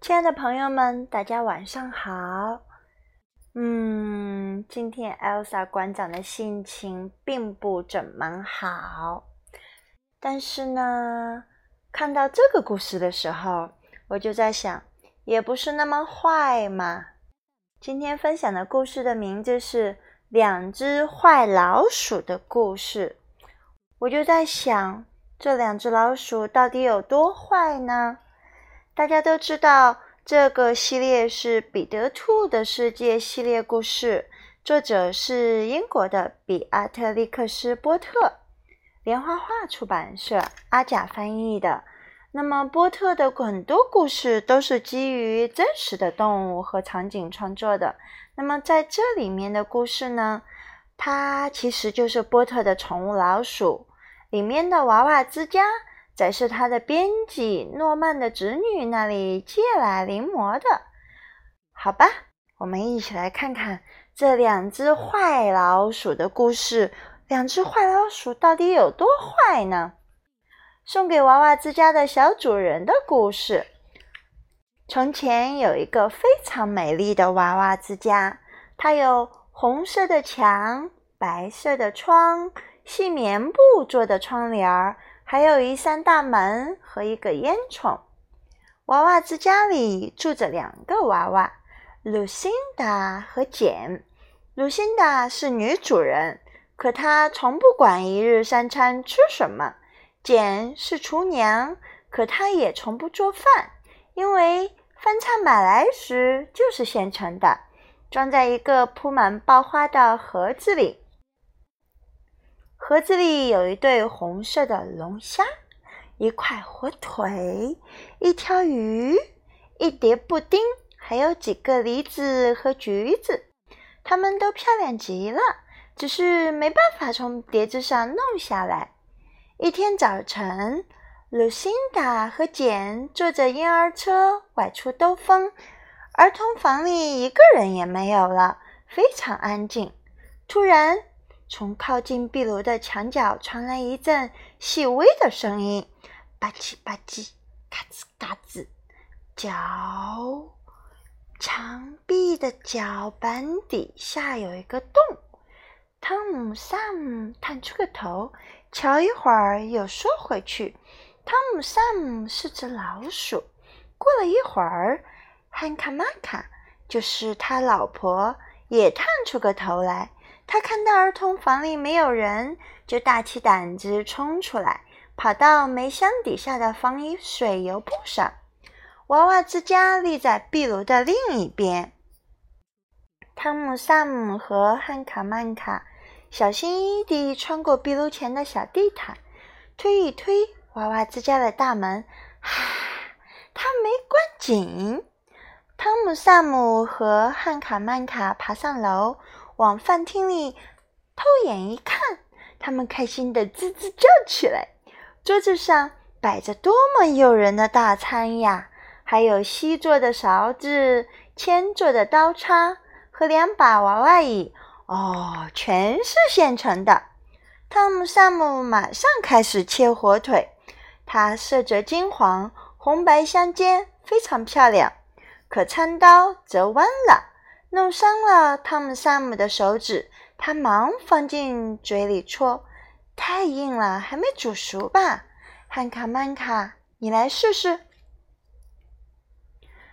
亲爱的朋友们，大家晚上好。嗯，今天 Elsa 馆长的心情并不怎么好，但是呢，看到这个故事的时候，我就在想，也不是那么坏嘛。今天分享的故事的名字是《两只坏老鼠的故事》，我就在想，这两只老鼠到底有多坏呢？大家都知道，这个系列是《彼得兔的世界》系列故事，作者是英国的比阿特利克斯·波特，连环画出版社阿甲翻译的。那么，波特的很多故事都是基于真实的动物和场景创作的。那么，在这里面的故事呢，它其实就是波特的宠物老鼠里面的娃娃之家。则是他的编辑诺曼的侄女那里借来临摹的，好吧？我们一起来看看这两只坏老鼠的故事。两只坏老鼠到底有多坏呢？送给娃娃之家的小主人的故事。从前有一个非常美丽的娃娃之家，它有红色的墙、白色的窗、细棉布做的窗帘儿。还有一扇大门和一个烟囱。娃娃之家里住着两个娃娃，露辛达和简。露辛达是女主人，可她从不管一日三餐吃什么。简是厨娘，可她也从不做饭，因为饭菜买来时就是现成的，装在一个铺满爆花的盒子里。盒子里有一对红色的龙虾，一块火腿，一条鱼，一碟布丁，还有几个梨子和橘子。它们都漂亮极了，只是没办法从碟子上弄下来。一天早晨，露辛达和简坐着婴儿车外出兜风，儿童房里一个人也没有了，非常安静。突然，从靠近壁炉的墙角传来一阵细微的声音，吧唧吧唧，嘎吱嘎吱。脚，墙壁的脚板底下有一个洞。汤姆、萨姆探出个头，瞧一会儿，又缩回去。汤姆、萨姆是只老鼠。过了一会儿，汉卡玛卡，就是他老婆，也探出个头来。他看到儿童房里没有人，就大起胆子冲出来，跑到煤箱底下的防雨水油布上。娃娃之家立在壁炉的另一边。汤姆、萨姆和汉卡曼卡小心翼翼地穿过壁炉前的小地毯，推一推娃娃之家的大门。哈，他没关紧。汤姆、萨姆和汉卡曼卡爬上楼。往饭厅里偷眼一看，他们开心的吱吱叫起来。桌子上摆着多么诱人的大餐呀！还有锡做的勺子、铅做的刀叉和两把娃娃椅，哦，全是现成的。汤姆·萨姆马上开始切火腿，它色泽金黄，红白相间，非常漂亮。可餐刀则弯了。弄伤了汤姆·萨姆的手指，他忙放进嘴里戳，太硬了，还没煮熟吧？汉卡曼卡，你来试试。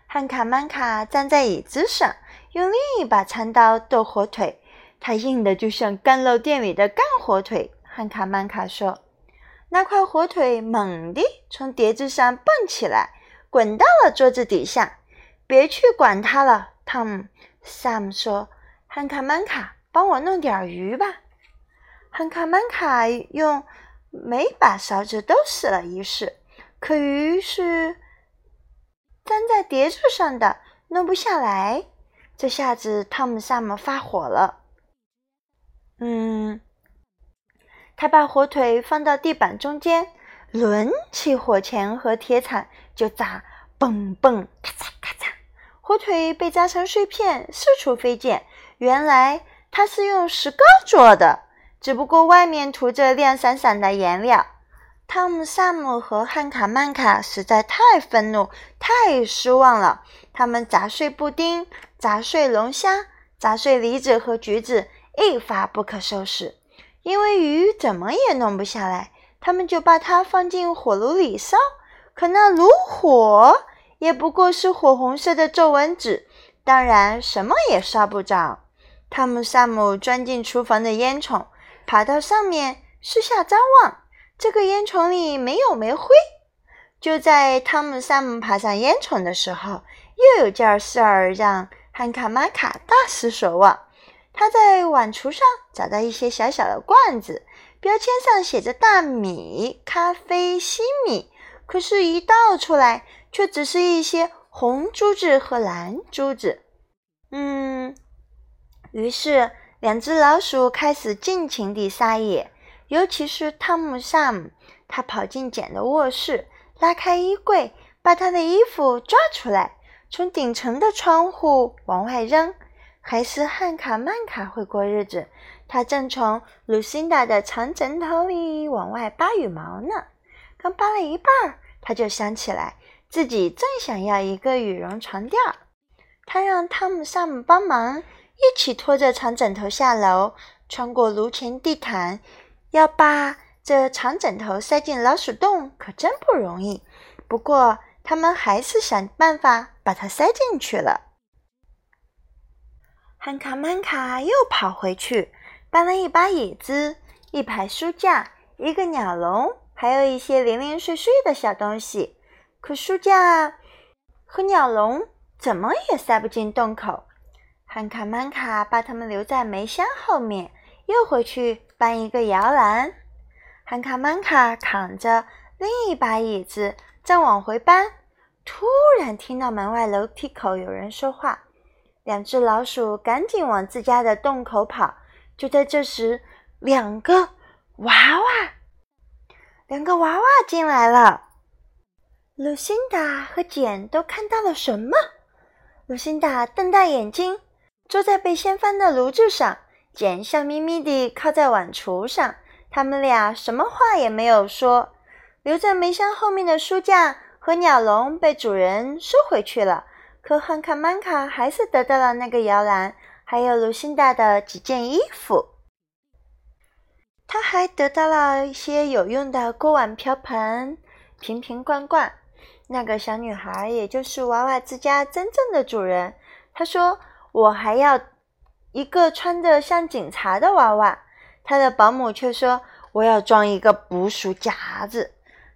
汉卡曼卡站在椅子上，用另一把餐刀剁火腿，它硬的就像干酪店里的干火腿。汉卡曼卡说：“那块火腿猛地从碟子上蹦起来，滚到了桌子底下。别去管它了，汤姆。” Sam 说：“汉卡曼卡，帮我弄点鱼吧。”汉卡曼卡用每把勺子都试了一试，可鱼是粘在碟子上的，弄不下来。这下子汤姆·萨姆发火了。嗯，他把火腿放到地板中间，抡起火钳和铁铲就砸，嘣嘣，咔嚓咔嚓。火腿被砸成碎片，四处飞溅。原来它是用石膏做的，只不过外面涂着亮闪闪的颜料。汤姆、萨姆和汉卡曼卡实在太愤怒、太失望了。他们砸碎布丁，砸碎龙虾，砸碎梨子和橘子，一发不可收拾。因为鱼怎么也弄不下来，他们就把它放进火炉里烧。可那炉火也不过是火红色的皱纹纸，当然什么也烧不着。汤姆、萨姆钻进厨房的烟囱，爬到上面四下张望。这个烟囱里没有煤灰。就在汤姆、萨姆爬上烟囱的时候，又有件事儿让汉卡玛卡大失所望。他在碗橱上找到一些小小的罐子，标签上写着“大米、咖啡、西米”，可是，一倒出来却只是一些红珠子和蓝珠子。嗯，于是两只老鼠开始尽情地撒野，尤其是汤姆·萨姆，他跑进简的卧室，拉开衣柜，把他的衣服抓出来。从顶层的窗户往外扔，还是汉卡曼卡会过日子。他正从露辛达的长枕头里往外扒羽毛呢。刚扒了一半，他就想起来自己正想要一个羽绒床垫。他让汤姆、萨姆帮忙，一起拖着长枕头下楼，穿过炉前地毯。要把这长枕头塞进老鼠洞，可真不容易。不过，他们还是想办法把它塞进去了。汉卡曼卡又跑回去，搬了一把椅子、一排书架、一个鸟笼，还有一些零零碎碎的小东西。可书架和鸟笼怎么也塞不进洞口。汉卡曼卡把它们留在煤箱后面，又回去搬一个摇篮。汉卡曼卡扛着另一把椅子。正往回搬，突然听到门外楼梯口有人说话。两只老鼠赶紧往自家的洞口跑。就在这时，两个娃娃，两个娃娃进来了。露辛达和简都看到了什么？露辛达瞪大眼睛，坐在被掀翻的炉子上；简笑眯眯地靠在碗橱上。他们俩什么话也没有说。留在煤箱后面的书架和鸟笼被主人收回去了，可汉卡曼卡还是得到了那个摇篮，还有卢辛达的几件衣服。他还得到了一些有用的锅碗瓢盆、瓶瓶罐罐。那个小女孩，也就是娃娃之家真正的主人，她说：“我还要一个穿着像警察的娃娃。”她的保姆却说：“我要装一个捕鼠夹子。”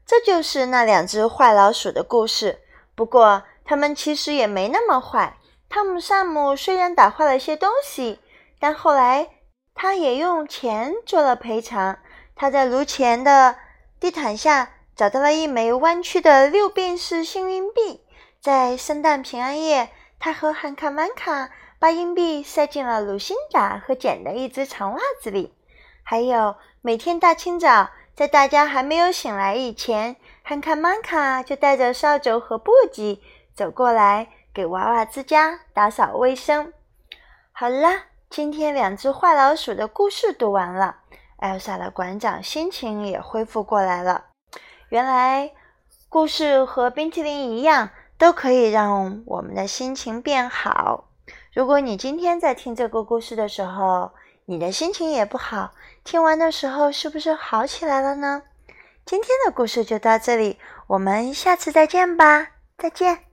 这就是那两只坏老鼠的故事。不过，它们其实也没那么坏。汤姆·萨姆虽然打坏了些东西，但后来他也用钱做了赔偿。他在炉前的地毯下找到了一枚弯曲的六便士幸运币。在圣诞平安夜，他和汉卡曼卡把硬币塞进了鲁辛达和简的一只长袜子里。还有，每天大清早。在大家还没有醒来以前，汉卡曼卡就带着扫帚和簸箕走过来，给娃娃之家打扫卫生。好了，今天两只坏老鼠的故事读完了，艾莎的馆长心情也恢复过来了。原来，故事和冰淇淋一样，都可以让我们的心情变好。如果你今天在听这个故事的时候，你的心情也不好，听完的时候是不是好起来了呢？今天的故事就到这里，我们下次再见吧，再见。